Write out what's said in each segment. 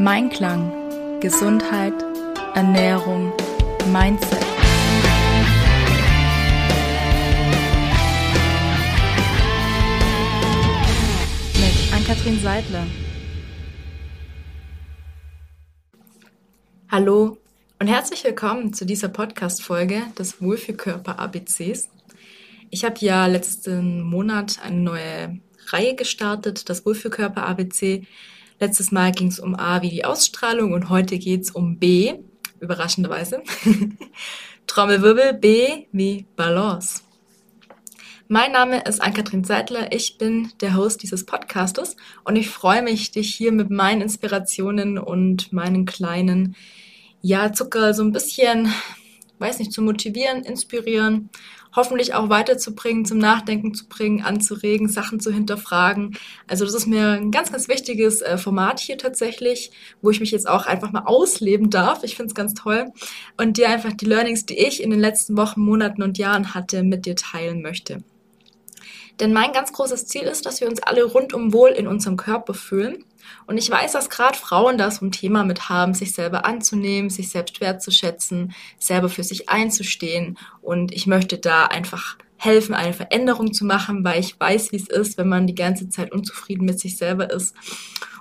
Mein Klang, Gesundheit, Ernährung, Mindset. Mit Ann-Kathrin Seidler. Hallo und herzlich willkommen zu dieser Podcast-Folge des Wohlfühlkörper ABCs. Ich habe ja letzten Monat eine neue Reihe gestartet, das Wohlfühlkörper ABC. Letztes Mal ging es um A wie die Ausstrahlung und heute geht es um B, überraschenderweise. Trommelwirbel B wie Balance. Mein Name ist Ann-Kathrin Seidler, ich bin der Host dieses Podcastes und ich freue mich, dich hier mit meinen Inspirationen und meinen kleinen, ja, Zucker so ein bisschen, weiß nicht, zu motivieren, inspirieren hoffentlich auch weiterzubringen, zum Nachdenken zu bringen, anzuregen, Sachen zu hinterfragen. Also das ist mir ein ganz, ganz wichtiges äh, Format hier tatsächlich, wo ich mich jetzt auch einfach mal ausleben darf. Ich finde es ganz toll und dir einfach die Learnings, die ich in den letzten Wochen, Monaten und Jahren hatte, mit dir teilen möchte. Denn mein ganz großes Ziel ist, dass wir uns alle rundum wohl in unserem Körper fühlen. Und ich weiß, dass gerade Frauen da so ein Thema mit haben, sich selber anzunehmen, sich selbst wertzuschätzen, selber für sich einzustehen. Und ich möchte da einfach helfen, eine Veränderung zu machen, weil ich weiß, wie es ist, wenn man die ganze Zeit unzufrieden mit sich selber ist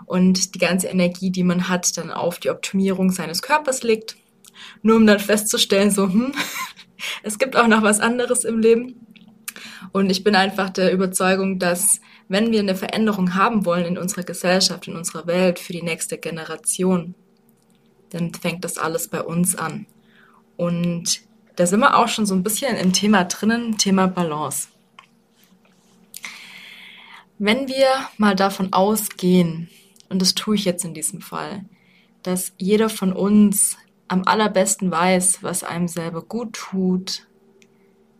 und die ganze Energie, die man hat, dann auf die Optimierung seines Körpers liegt. Nur um dann festzustellen, so, hm, es gibt auch noch was anderes im Leben. Und ich bin einfach der Überzeugung, dass wenn wir eine Veränderung haben wollen in unserer Gesellschaft, in unserer Welt, für die nächste Generation, dann fängt das alles bei uns an. Und da sind wir auch schon so ein bisschen im Thema drinnen, Thema Balance. Wenn wir mal davon ausgehen, und das tue ich jetzt in diesem Fall, dass jeder von uns am allerbesten weiß, was einem selber gut tut,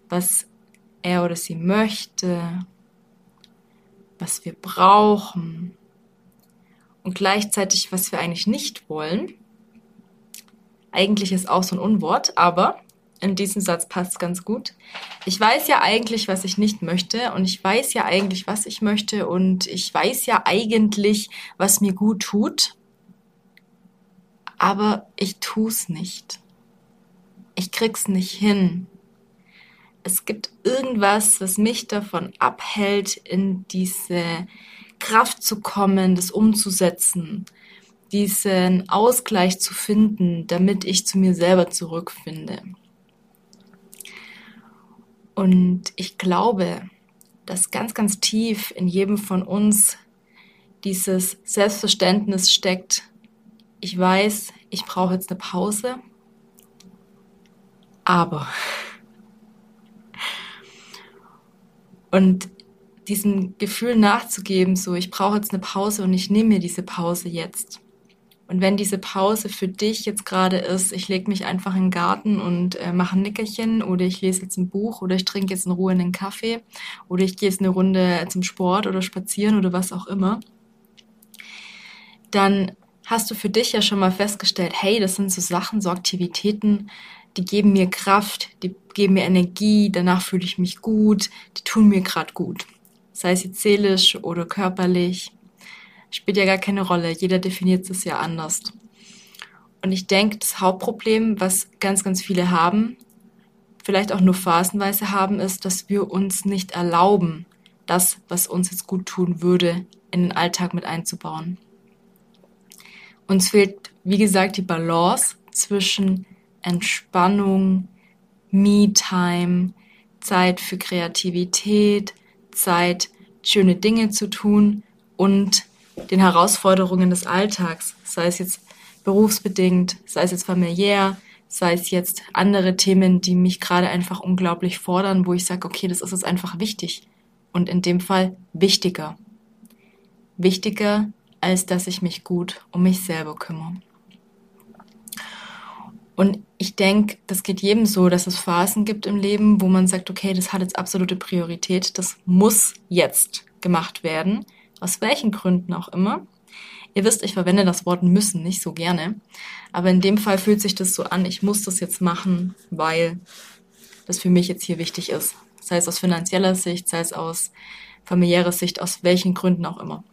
was er oder sie möchte, was wir brauchen und gleichzeitig, was wir eigentlich nicht wollen. Eigentlich ist auch so ein Unwort, aber in diesem Satz passt es ganz gut. Ich weiß ja eigentlich, was ich nicht möchte und ich weiß ja eigentlich, was ich möchte und ich weiß ja eigentlich, was mir gut tut, aber ich tue es nicht. Ich krieg's nicht hin es gibt irgendwas, was mich davon abhält, in diese Kraft zu kommen, das umzusetzen, diesen Ausgleich zu finden, damit ich zu mir selber zurückfinde. Und ich glaube, dass ganz, ganz tief in jedem von uns dieses Selbstverständnis steckt, ich weiß, ich brauche jetzt eine Pause, aber Und diesem Gefühl nachzugeben, so ich brauche jetzt eine Pause und ich nehme mir diese Pause jetzt. Und wenn diese Pause für dich jetzt gerade ist, ich lege mich einfach in den Garten und äh, mache ein Nickerchen oder ich lese jetzt ein Buch oder ich trinke jetzt in Ruhe einen Kaffee oder ich gehe jetzt eine Runde zum Sport oder spazieren oder was auch immer, dann hast du für dich ja schon mal festgestellt, hey, das sind so Sachen, so Aktivitäten, die geben mir Kraft, die geben mir Energie, danach fühle ich mich gut, die tun mir gerade gut. Sei jetzt seelisch oder körperlich, spielt ja gar keine Rolle. Jeder definiert es ja anders. Und ich denke, das Hauptproblem, was ganz, ganz viele haben, vielleicht auch nur phasenweise haben, ist, dass wir uns nicht erlauben, das, was uns jetzt gut tun würde, in den Alltag mit einzubauen. Uns fehlt, wie gesagt, die Balance zwischen Entspannung, Me-Time, Zeit für Kreativität, Zeit, schöne Dinge zu tun und den Herausforderungen des Alltags, sei es jetzt berufsbedingt, sei es jetzt familiär, sei es jetzt andere Themen, die mich gerade einfach unglaublich fordern, wo ich sage, okay, das ist jetzt einfach wichtig und in dem Fall wichtiger. Wichtiger, als dass ich mich gut um mich selber kümmere. Und ich denke, das geht jedem so, dass es Phasen gibt im Leben, wo man sagt, okay, das hat jetzt absolute Priorität, das muss jetzt gemacht werden, aus welchen Gründen auch immer. Ihr wisst, ich verwende das Wort müssen nicht so gerne, aber in dem Fall fühlt sich das so an, ich muss das jetzt machen, weil das für mich jetzt hier wichtig ist. Sei es aus finanzieller Sicht, sei es aus familiärer Sicht, aus welchen Gründen auch immer.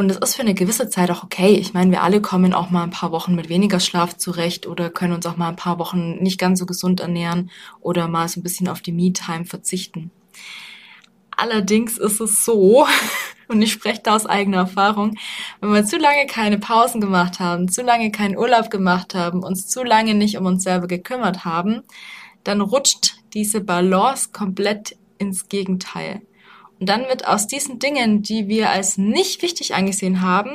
Und es ist für eine gewisse Zeit auch okay. Ich meine, wir alle kommen auch mal ein paar Wochen mit weniger Schlaf zurecht oder können uns auch mal ein paar Wochen nicht ganz so gesund ernähren oder mal so ein bisschen auf die Me-Time verzichten. Allerdings ist es so, und ich spreche da aus eigener Erfahrung, wenn wir zu lange keine Pausen gemacht haben, zu lange keinen Urlaub gemacht haben, uns zu lange nicht um uns selber gekümmert haben, dann rutscht diese Balance komplett ins Gegenteil. Und dann wird aus diesen Dingen, die wir als nicht wichtig angesehen haben,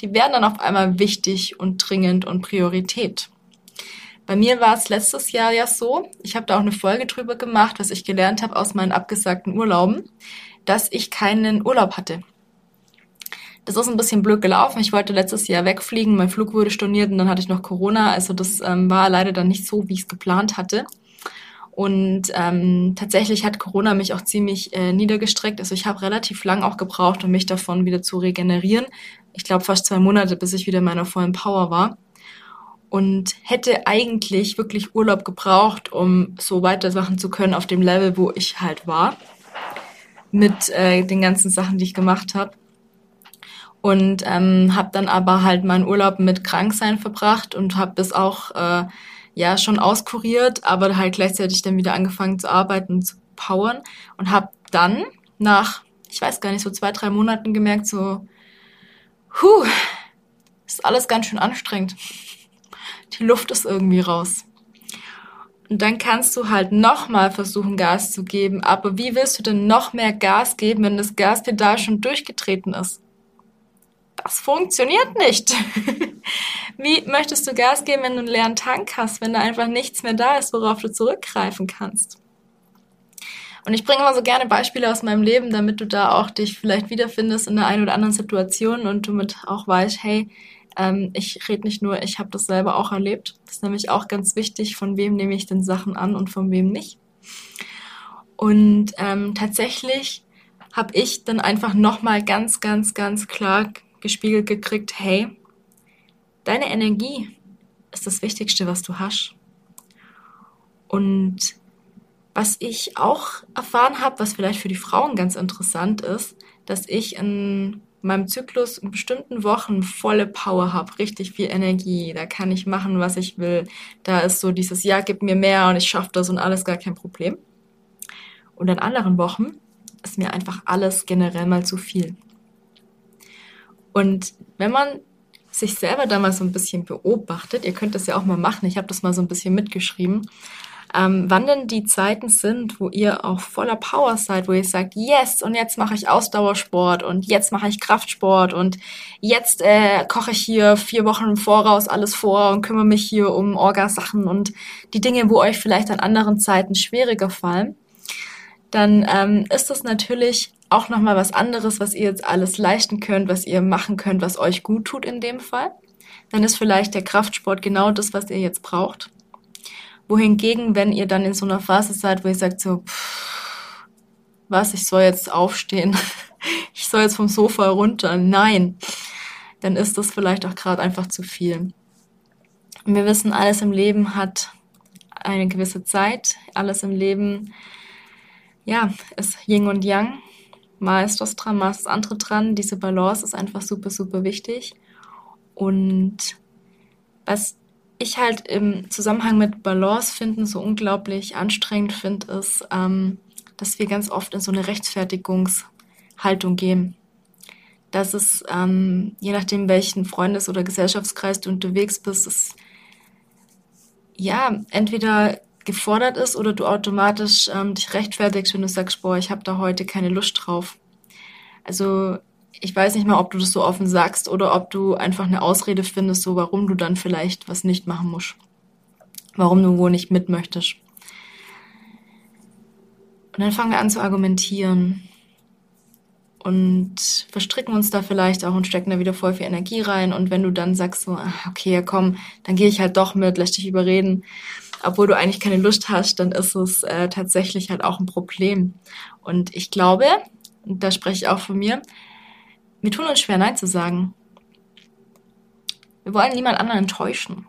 die werden dann auf einmal wichtig und dringend und Priorität. Bei mir war es letztes Jahr ja so, ich habe da auch eine Folge drüber gemacht, was ich gelernt habe aus meinen abgesagten Urlauben, dass ich keinen Urlaub hatte. Das ist ein bisschen blöd gelaufen. Ich wollte letztes Jahr wegfliegen, mein Flug wurde storniert und dann hatte ich noch Corona. Also das ähm, war leider dann nicht so, wie ich es geplant hatte. Und ähm, tatsächlich hat Corona mich auch ziemlich äh, niedergestreckt. Also ich habe relativ lang auch gebraucht, um mich davon wieder zu regenerieren. Ich glaube fast zwei Monate, bis ich wieder in meiner vollen Power war und hätte eigentlich wirklich Urlaub gebraucht, um so weitermachen zu können auf dem Level, wo ich halt war, mit äh, den ganzen Sachen, die ich gemacht habe. Und ähm, habe dann aber halt meinen Urlaub mit Kranksein verbracht und habe das auch äh, ja schon auskuriert, aber halt gleichzeitig dann wieder angefangen zu arbeiten und zu powern und habe dann nach, ich weiß gar nicht, so zwei, drei Monaten gemerkt, so, huh, ist alles ganz schön anstrengend die Luft ist irgendwie raus. Und dann kannst du halt nochmal versuchen, Gas zu geben. Aber wie willst du denn noch mehr Gas geben, wenn das Gaspedal schon durchgetreten ist? Das funktioniert nicht. wie möchtest du Gas geben, wenn du einen leeren Tank hast, wenn da einfach nichts mehr da ist, worauf du zurückgreifen kannst? Und ich bringe immer so gerne Beispiele aus meinem Leben, damit du da auch dich vielleicht wiederfindest in der einen oder anderen Situation und du mit auch weißt, hey, ähm, ich rede nicht nur, ich habe das selber auch erlebt. Das ist nämlich auch ganz wichtig, von wem nehme ich denn Sachen an und von wem nicht. Und ähm, tatsächlich habe ich dann einfach nochmal ganz, ganz, ganz klar gespiegelt gekriegt, hey, deine Energie ist das Wichtigste, was du hast. Und was ich auch erfahren habe, was vielleicht für die Frauen ganz interessant ist, dass ich in meinem Zyklus in bestimmten Wochen volle Power habe, richtig viel Energie, da kann ich machen, was ich will. Da ist so dieses Ja, gib mir mehr und ich schaffe das und alles gar kein Problem. Und in anderen Wochen ist mir einfach alles generell mal zu viel. Und wenn man sich selber da mal so ein bisschen beobachtet, ihr könnt das ja auch mal machen, ich habe das mal so ein bisschen mitgeschrieben, ähm, wann denn die Zeiten sind, wo ihr auch voller Power seid, wo ihr sagt, yes, und jetzt mache ich Ausdauersport und jetzt mache ich Kraftsport und jetzt äh, koche ich hier vier Wochen im Voraus alles vor und kümmere mich hier um Orgasachen und die Dinge, wo euch vielleicht an anderen Zeiten schwieriger fallen, dann ähm, ist das natürlich auch nochmal was anderes, was ihr jetzt alles leisten könnt, was ihr machen könnt, was euch gut tut in dem Fall. Dann ist vielleicht der Kraftsport genau das, was ihr jetzt braucht wohingegen, wenn ihr dann in so einer Phase seid, wo ihr sagt so, pff, was, ich soll jetzt aufstehen, ich soll jetzt vom Sofa runter, nein, dann ist das vielleicht auch gerade einfach zu viel. Und wir wissen, alles im Leben hat eine gewisse Zeit, alles im Leben, ja, ist Yin und Yang. Mal ist das dran, mal ist das andere dran. Diese Balance ist einfach super, super wichtig. Und was ich halt im Zusammenhang mit Balance finden so unglaublich anstrengend finde, ist, ähm, dass wir ganz oft in so eine Rechtfertigungshaltung gehen. Dass es, ähm, je nachdem, welchen Freundes- oder Gesellschaftskreis du unterwegs bist, es ja entweder gefordert ist oder du automatisch ähm, dich rechtfertigst, wenn du sagst, boah, ich habe da heute keine Lust drauf. Also ich weiß nicht mal, ob du das so offen sagst oder ob du einfach eine Ausrede findest, so warum du dann vielleicht was nicht machen musst. Warum du wohl nicht mit möchtest. Und dann fangen wir an zu argumentieren und verstricken uns da vielleicht auch und stecken da wieder voll viel Energie rein. Und wenn du dann sagst so, ach, okay, komm, dann gehe ich halt doch mit, lass dich überreden, obwohl du eigentlich keine Lust hast, dann ist es äh, tatsächlich halt auch ein Problem. Und ich glaube, und da spreche ich auch von mir, wir tun uns schwer, Nein zu sagen. Wir wollen niemand anderen enttäuschen.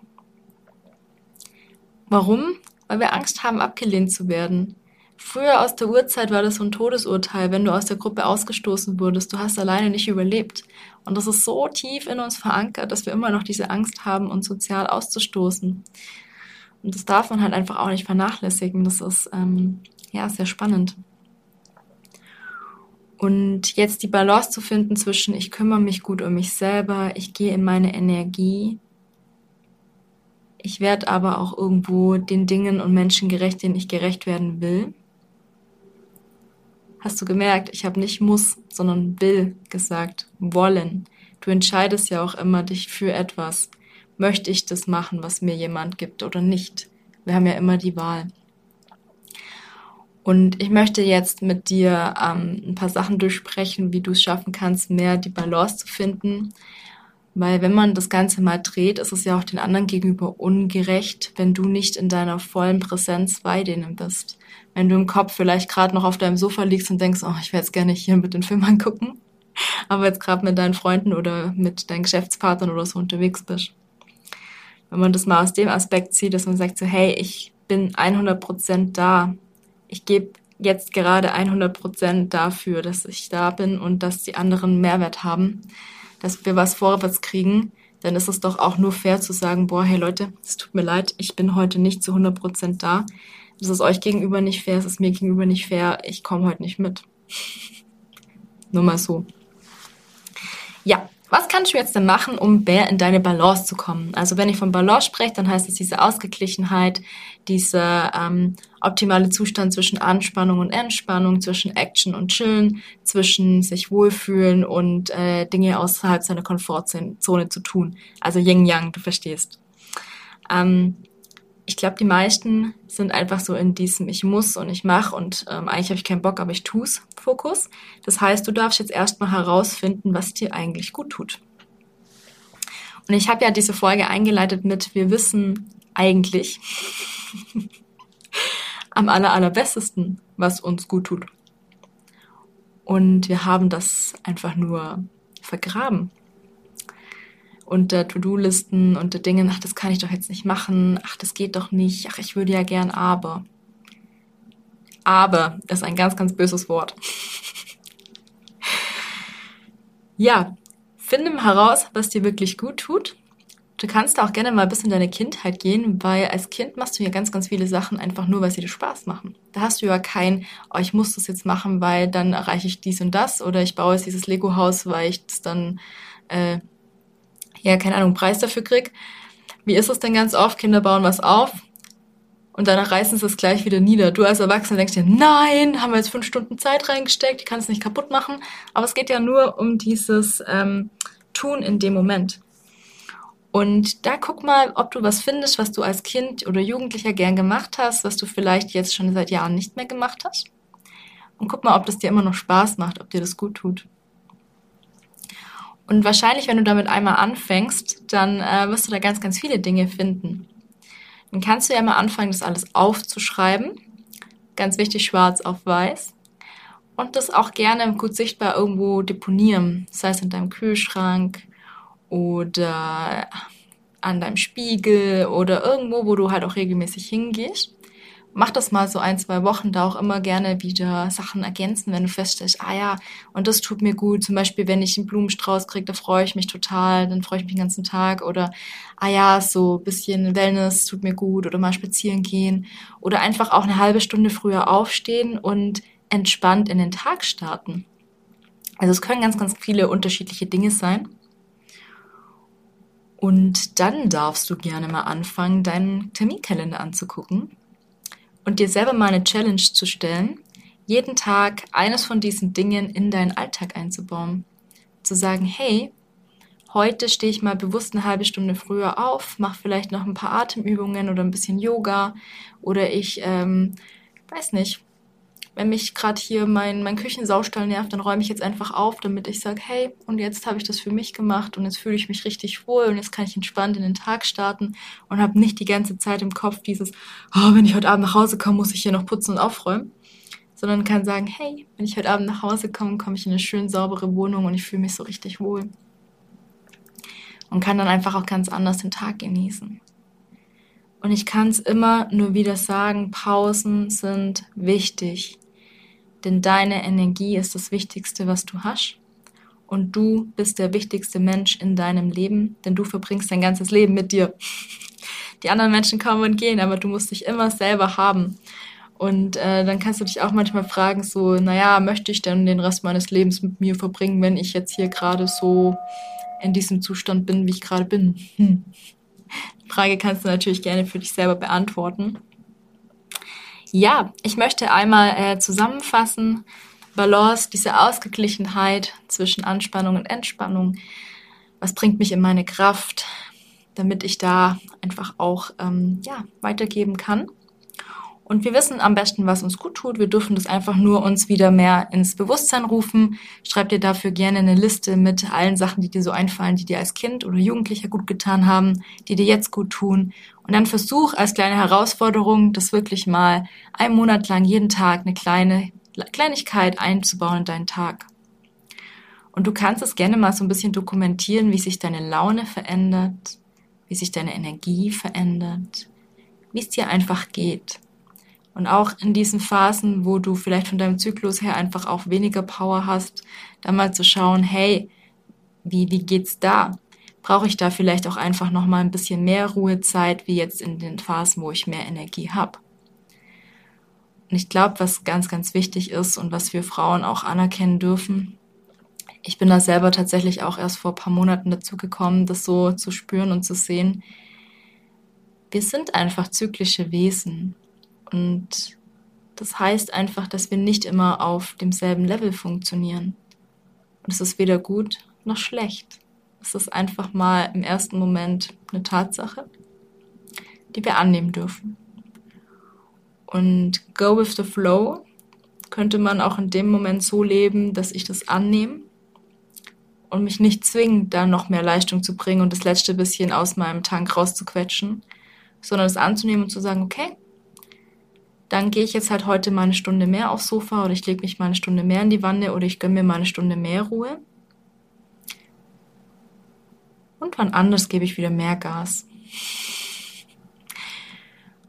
Warum? Weil wir Angst haben, abgelehnt zu werden. Früher aus der Urzeit war das so ein Todesurteil, wenn du aus der Gruppe ausgestoßen wurdest. Du hast alleine nicht überlebt. Und das ist so tief in uns verankert, dass wir immer noch diese Angst haben, uns sozial auszustoßen. Und das darf man halt einfach auch nicht vernachlässigen. Das ist ähm, ja sehr spannend. Und jetzt die Balance zu finden zwischen, ich kümmere mich gut um mich selber, ich gehe in meine Energie, ich werde aber auch irgendwo den Dingen und Menschen gerecht, denen ich gerecht werden will. Hast du gemerkt, ich habe nicht muss, sondern will gesagt, wollen. Du entscheidest ja auch immer dich für etwas. Möchte ich das machen, was mir jemand gibt oder nicht? Wir haben ja immer die Wahl. Und ich möchte jetzt mit dir ähm, ein paar Sachen durchsprechen, wie du es schaffen kannst, mehr die Balance zu finden. Weil wenn man das Ganze mal dreht, ist es ja auch den anderen gegenüber ungerecht, wenn du nicht in deiner vollen Präsenz bei denen bist. Wenn du im Kopf vielleicht gerade noch auf deinem Sofa liegst und denkst, oh, ich wäre jetzt gerne hier mit den Film angucken, aber jetzt gerade mit deinen Freunden oder mit deinen Geschäftspartnern oder so unterwegs bist. Wenn man das mal aus dem Aspekt sieht, dass man sagt so, hey, ich bin 100 Prozent da, ich gebe jetzt gerade 100 Prozent dafür, dass ich da bin und dass die anderen Mehrwert haben, dass wir was vorwärts kriegen, dann ist es doch auch nur fair zu sagen, boah, hey Leute, es tut mir leid, ich bin heute nicht zu 100 Prozent da. Das ist euch gegenüber nicht fair, es ist mir gegenüber nicht fair, ich komme heute nicht mit. nur mal so. Ja, was kannst du jetzt denn machen, um mehr in deine Balance zu kommen? Also wenn ich von Balance spreche, dann heißt es diese Ausgeglichenheit, dieser ähm, optimale Zustand zwischen Anspannung und Entspannung, zwischen Action und Chillen, zwischen sich wohlfühlen und äh, Dinge außerhalb seiner Komfortzone zu tun. Also Yin-Yang, du verstehst. Ähm, ich glaube, die meisten sind einfach so in diesem Ich muss und ich mache und ähm, eigentlich habe ich keinen Bock, aber ich tu's Fokus. Das heißt, du darfst jetzt erstmal herausfinden, was dir eigentlich gut tut. Und ich habe ja diese Folge eingeleitet mit Wir wissen eigentlich am aller, allerbesten, was uns gut tut. Und wir haben das einfach nur vergraben unter To-Do-Listen, unter Dingen, ach, das kann ich doch jetzt nicht machen, ach, das geht doch nicht, ach, ich würde ja gern aber. Aber ist ein ganz, ganz böses Wort. ja, finde heraus, was dir wirklich gut tut. Du kannst auch gerne mal bis in deine Kindheit gehen, weil als Kind machst du ja ganz, ganz viele Sachen einfach nur, weil sie dir Spaß machen. Da hast du ja kein, oh, ich muss das jetzt machen, weil dann erreiche ich dies und das oder ich baue jetzt dieses Lego-Haus, weil ich das dann äh, ja, keine Ahnung, Preis dafür krieg. Wie ist es denn ganz oft? Kinder bauen was auf und danach reißen sie es gleich wieder nieder. Du als Erwachsener denkst dir, nein, haben wir jetzt fünf Stunden Zeit reingesteckt, ich kann es nicht kaputt machen. Aber es geht ja nur um dieses ähm, Tun in dem Moment. Und da guck mal, ob du was findest, was du als Kind oder Jugendlicher gern gemacht hast, was du vielleicht jetzt schon seit Jahren nicht mehr gemacht hast. Und guck mal, ob das dir immer noch Spaß macht, ob dir das gut tut. Und wahrscheinlich, wenn du damit einmal anfängst, dann äh, wirst du da ganz, ganz viele Dinge finden. Dann kannst du ja mal anfangen, das alles aufzuschreiben. Ganz wichtig, schwarz auf weiß. Und das auch gerne gut sichtbar irgendwo deponieren. Das heißt in deinem Kühlschrank oder an deinem Spiegel oder irgendwo, wo du halt auch regelmäßig hingehst mach das mal so ein, zwei Wochen, da auch immer gerne wieder Sachen ergänzen, wenn du feststellst, ah ja, und das tut mir gut. Zum Beispiel, wenn ich einen Blumenstrauß kriege, da freue ich mich total, dann freue ich mich den ganzen Tag. Oder, ah ja, so bisschen Wellness tut mir gut oder mal spazieren gehen. Oder einfach auch eine halbe Stunde früher aufstehen und entspannt in den Tag starten. Also es können ganz, ganz viele unterschiedliche Dinge sein. Und dann darfst du gerne mal anfangen, deinen Terminkalender anzugucken und dir selber mal eine Challenge zu stellen, jeden Tag eines von diesen Dingen in deinen Alltag einzubauen. Zu sagen, hey, heute stehe ich mal bewusst eine halbe Stunde früher auf, mache vielleicht noch ein paar Atemübungen oder ein bisschen Yoga oder ich, ähm, weiß nicht, wenn mich gerade hier mein, mein Küchensaustall nervt, dann räume ich jetzt einfach auf, damit ich sage, hey, und jetzt habe ich das für mich gemacht und jetzt fühle ich mich richtig wohl und jetzt kann ich entspannt in den Tag starten und habe nicht die ganze Zeit im Kopf dieses, oh, wenn ich heute Abend nach Hause komme, muss ich hier noch putzen und aufräumen, sondern kann sagen, hey, wenn ich heute Abend nach Hause komme, komme ich in eine schön saubere Wohnung und ich fühle mich so richtig wohl. Und kann dann einfach auch ganz anders den Tag genießen. Und ich kann es immer nur wieder sagen, Pausen sind wichtig. Denn deine Energie ist das Wichtigste, was du hast. Und du bist der wichtigste Mensch in deinem Leben, denn du verbringst dein ganzes Leben mit dir. Die anderen Menschen kommen und gehen, aber du musst dich immer selber haben. Und äh, dann kannst du dich auch manchmal fragen, so, naja, möchte ich denn den Rest meines Lebens mit mir verbringen, wenn ich jetzt hier gerade so in diesem Zustand bin, wie ich gerade bin? Hm. Die Frage kannst du natürlich gerne für dich selber beantworten. Ja, ich möchte einmal äh, zusammenfassen, Balance, diese Ausgeglichenheit zwischen Anspannung und Entspannung. Was bringt mich in meine Kraft, damit ich da einfach auch ähm, ja, weitergeben kann. Und wir wissen am besten, was uns gut tut. Wir dürfen das einfach nur uns wieder mehr ins Bewusstsein rufen. Schreib dir dafür gerne eine Liste mit allen Sachen, die dir so einfallen, die dir als Kind oder Jugendlicher gut getan haben, die dir jetzt gut tun. Und dann versuch als kleine Herausforderung, das wirklich mal einen Monat lang jeden Tag eine kleine Kleinigkeit einzubauen in deinen Tag. Und du kannst es gerne mal so ein bisschen dokumentieren, wie sich deine Laune verändert, wie sich deine Energie verändert, wie es dir einfach geht. Und auch in diesen Phasen, wo du vielleicht von deinem Zyklus her einfach auch weniger Power hast, dann mal zu schauen, hey, wie, wie geht's da? Brauche ich da vielleicht auch einfach noch mal ein bisschen mehr Ruhezeit, wie jetzt in den Phasen, wo ich mehr Energie habe? Und ich glaube, was ganz, ganz wichtig ist und was wir Frauen auch anerkennen dürfen, ich bin da selber tatsächlich auch erst vor ein paar Monaten dazu gekommen, das so zu spüren und zu sehen. Wir sind einfach zyklische Wesen. Und das heißt einfach, dass wir nicht immer auf demselben Level funktionieren. Und es ist weder gut noch schlecht. Es ist einfach mal im ersten Moment eine Tatsache, die wir annehmen dürfen. Und go with the flow könnte man auch in dem Moment so leben, dass ich das annehme und mich nicht zwingen, da noch mehr Leistung zu bringen und das letzte bisschen aus meinem Tank rauszuquetschen, sondern es anzunehmen und zu sagen, okay, dann gehe ich jetzt halt heute mal eine Stunde mehr aufs Sofa oder ich lege mich mal eine Stunde mehr in die Wanne oder ich gönne mir mal eine Stunde mehr Ruhe. Und wann anders gebe ich wieder mehr Gas.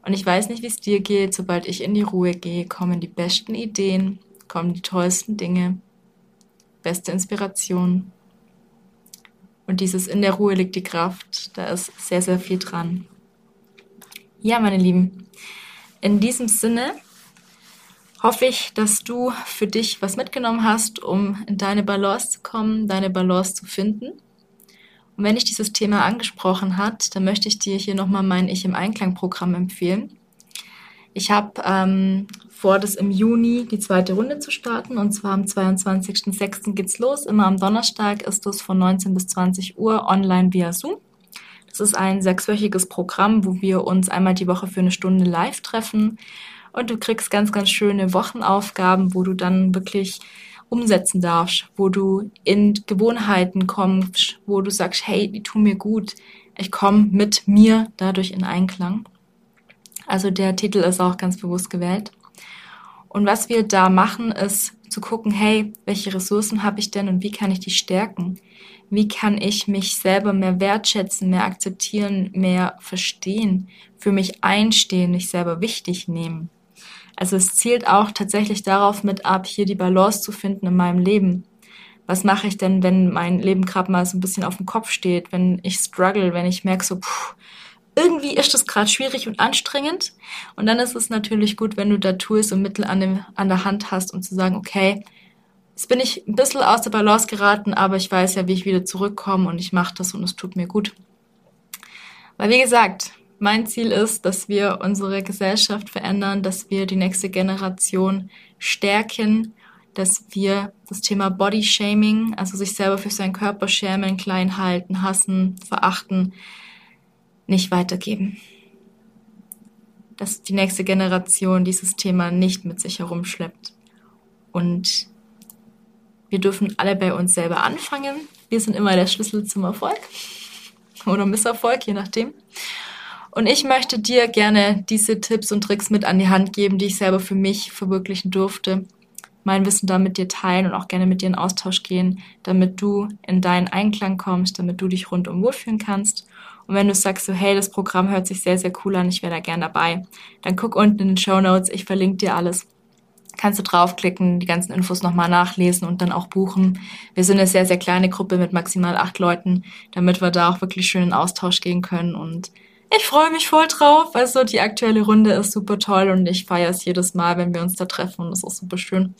Und ich weiß nicht, wie es dir geht. Sobald ich in die Ruhe gehe, kommen die besten Ideen, kommen die tollsten Dinge, beste Inspiration. Und dieses in der Ruhe liegt die Kraft. Da ist sehr, sehr viel dran. Ja, meine Lieben, in diesem Sinne hoffe ich, dass du für dich was mitgenommen hast, um in deine Balance zu kommen, deine Balance zu finden. Und wenn dich dieses Thema angesprochen hat, dann möchte ich dir hier nochmal mein Ich im Einklang-Programm empfehlen. Ich habe ähm, vor, das im Juni die zweite Runde zu starten. Und zwar am 22.06. geht's los. Immer am Donnerstag ist es von 19 bis 20 Uhr online via Zoom. Das ist ein sechswöchiges Programm, wo wir uns einmal die Woche für eine Stunde live treffen. Und du kriegst ganz, ganz schöne Wochenaufgaben, wo du dann wirklich umsetzen darfst, wo du in Gewohnheiten kommst, wo du sagst, hey, die tun mir gut. Ich komme mit mir dadurch in Einklang. Also der Titel ist auch ganz bewusst gewählt. Und was wir da machen, ist zu gucken, hey, welche Ressourcen habe ich denn und wie kann ich die stärken? wie kann ich mich selber mehr wertschätzen, mehr akzeptieren, mehr verstehen, für mich einstehen, mich selber wichtig nehmen. Also es zielt auch tatsächlich darauf mit ab, hier die Balance zu finden in meinem Leben. Was mache ich denn, wenn mein Leben gerade mal so ein bisschen auf dem Kopf steht, wenn ich struggle, wenn ich merke so, puh, irgendwie ist das gerade schwierig und anstrengend. Und dann ist es natürlich gut, wenn du da Tools und Mittel an, dem, an der Hand hast, um zu sagen, okay, Jetzt bin ich ein bisschen aus der Balance geraten, aber ich weiß ja, wie ich wieder zurückkomme und ich mache das und es tut mir gut. Weil wie gesagt, mein Ziel ist, dass wir unsere Gesellschaft verändern, dass wir die nächste Generation stärken, dass wir das Thema Body Shaming, also sich selber für seinen Körper schämen, klein halten, hassen, verachten, nicht weitergeben. Dass die nächste Generation dieses Thema nicht mit sich herumschleppt. Und wir dürfen alle bei uns selber anfangen. Wir sind immer der Schlüssel zum Erfolg oder Misserfolg, je nachdem. Und ich möchte dir gerne diese Tipps und Tricks mit an die Hand geben, die ich selber für mich verwirklichen durfte. Mein Wissen da mit dir teilen und auch gerne mit dir in Austausch gehen, damit du in deinen Einklang kommst, damit du dich rundum wohlfühlen kannst Und wenn du sagst so, hey, das Programm hört sich sehr, sehr cool an, ich wäre da gern dabei, dann guck unten in den Show Notes, ich verlinke dir alles. Kannst du draufklicken, die ganzen Infos nochmal nachlesen und dann auch buchen. Wir sind eine sehr, sehr kleine Gruppe mit maximal acht Leuten, damit wir da auch wirklich schön in Austausch gehen können und ich freue mich voll drauf. Also die aktuelle Runde ist super toll und ich feiere es jedes Mal, wenn wir uns da treffen und das ist auch super schön.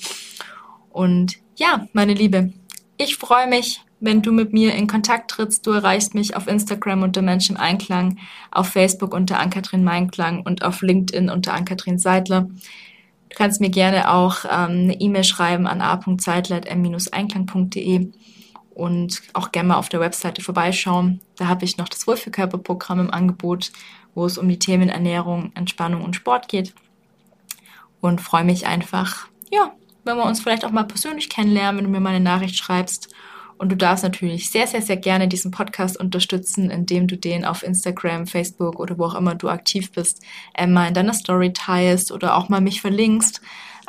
Und ja, meine Liebe, ich freue mich, wenn du mit mir in Kontakt trittst. Du erreichst mich auf Instagram unter Mensch im Einklang, auf Facebook unter Ankatrin Meinklang und auf LinkedIn unter Ankatrin Seidler. Du kannst mir gerne auch ähm, eine E-Mail schreiben an a.seidler.m-einklang.de und auch gerne mal auf der Webseite vorbeischauen. Da habe ich noch das Wohlfühlkörperprogramm im Angebot, wo es um die Themen Ernährung, Entspannung und Sport geht. Und freue mich einfach, ja, wenn wir uns vielleicht auch mal persönlich kennenlernen, wenn du mir mal eine Nachricht schreibst. Und du darfst natürlich sehr, sehr, sehr gerne diesen Podcast unterstützen, indem du den auf Instagram, Facebook oder wo auch immer du aktiv bist, äh, mal in deiner Story teilst oder auch mal mich verlinkst.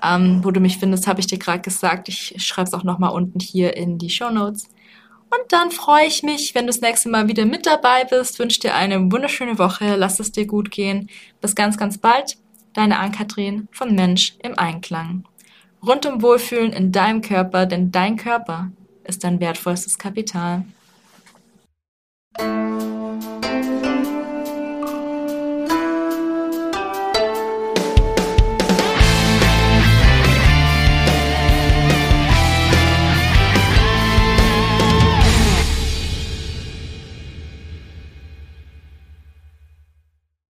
Ähm, wo du mich findest, habe ich dir gerade gesagt. Ich schreibe es auch nochmal unten hier in die Show Notes. Und dann freue ich mich, wenn du das nächste Mal wieder mit dabei bist. Wünsche dir eine wunderschöne Woche. Lass es dir gut gehen. Bis ganz, ganz bald. Deine Ann-Kathrin von Mensch im Einklang. Rundum Wohlfühlen in deinem Körper, denn dein Körper ist dein wertvollstes Kapital.